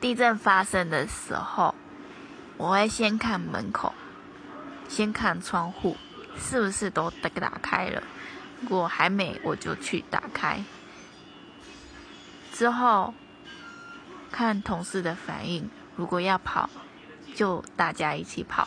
地震发生的时候，我会先看门口，先看窗户是不是都打打开了，如果还没，我就去打开。之后看同事的反应，如果要跑，就大家一起跑。